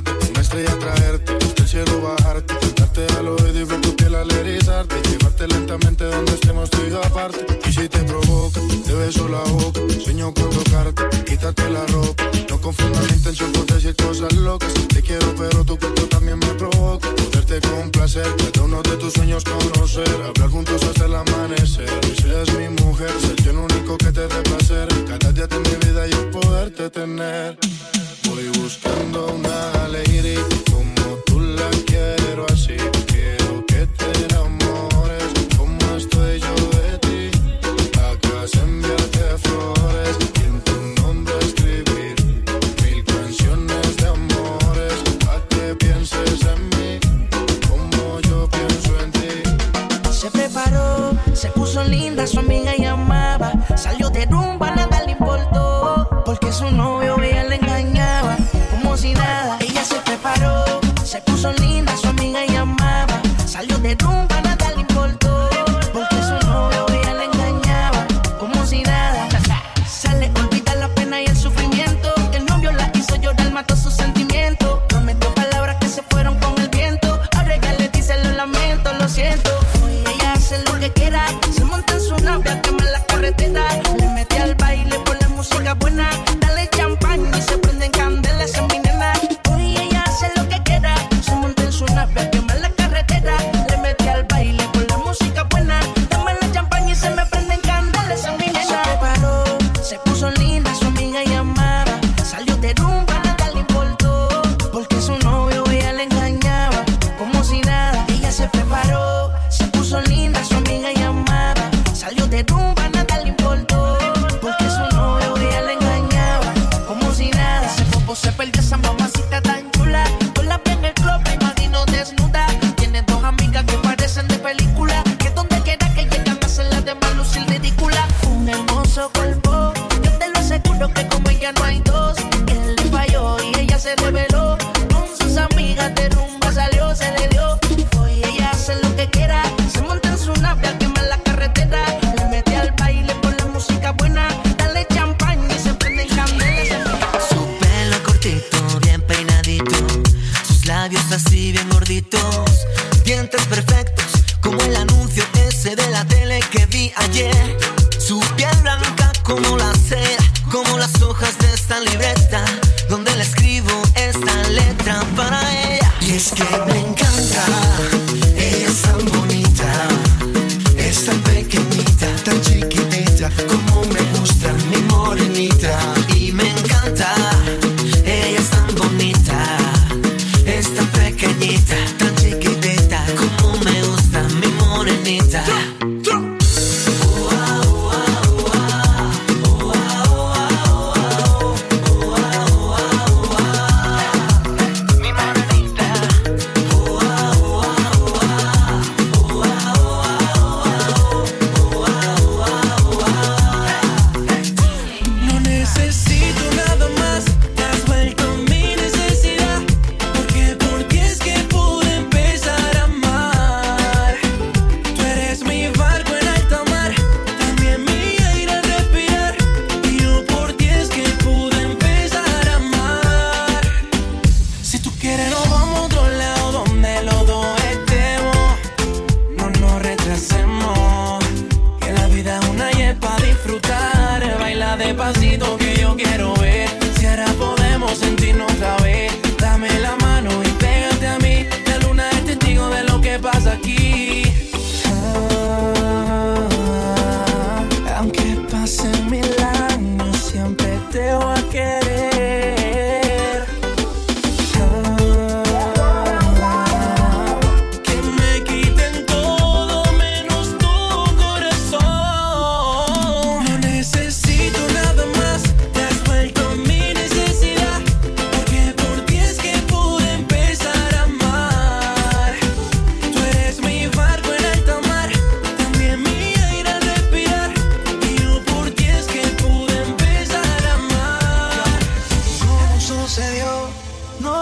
besarte, una estrella traerte, hasta el cielo bajarte, cantarte al oído y ver tu piel alerizarte llevarte lentamente donde estemos tú y aparte. Y si te provoca, te beso la boca, sueño con tocarte, quítate la ropa. No confundas mi intención por decir cosas locas, te quiero pero tu cuerpo también me provoca. Poderte complacer, cada uno de tus sueños conocer, hablar juntos hasta el amanecer. Y eres mi mujer, ser yo el único que te dé placer, cada día de mi vida yo poderte tener. yeah. despacito que yo quiero ver si ahora podemos sentirnos otra vez. Dame la mano y pégate a mí. La luna es testigo de lo que pasa aquí.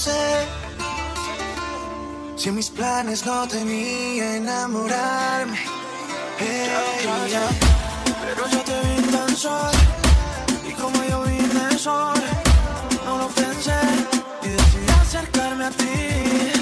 sé si mis planes no tenía enamorarme. Hey, ya, pero yo te vi tan sola y como yo vine sola, no lo pensé y decidí acercarme a ti.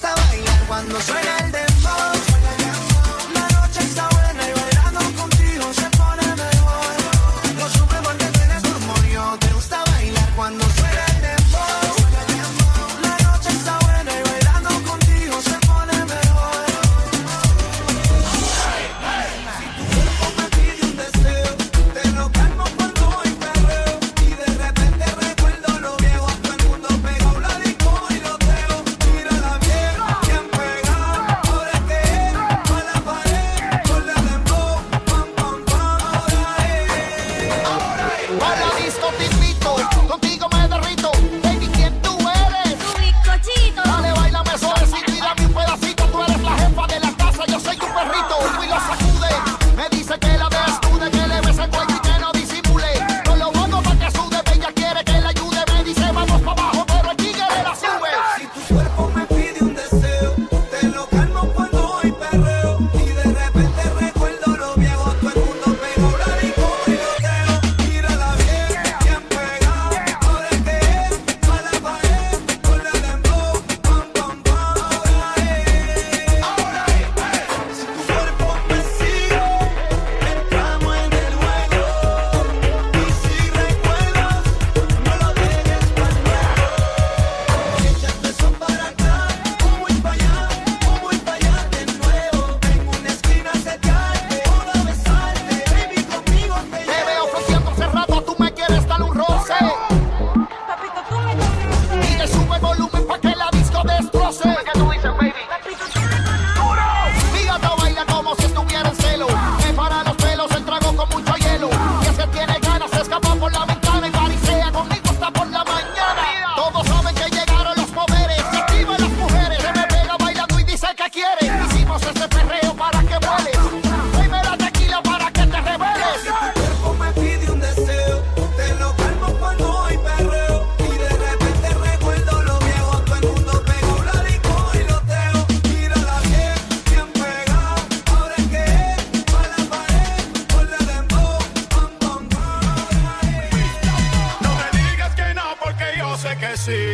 gusta bailar cuando suena el dembow.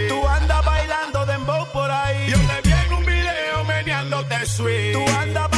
Tú andas bailando dembow por ahí. Yo te vi en un video meneándote sweet. Tú andas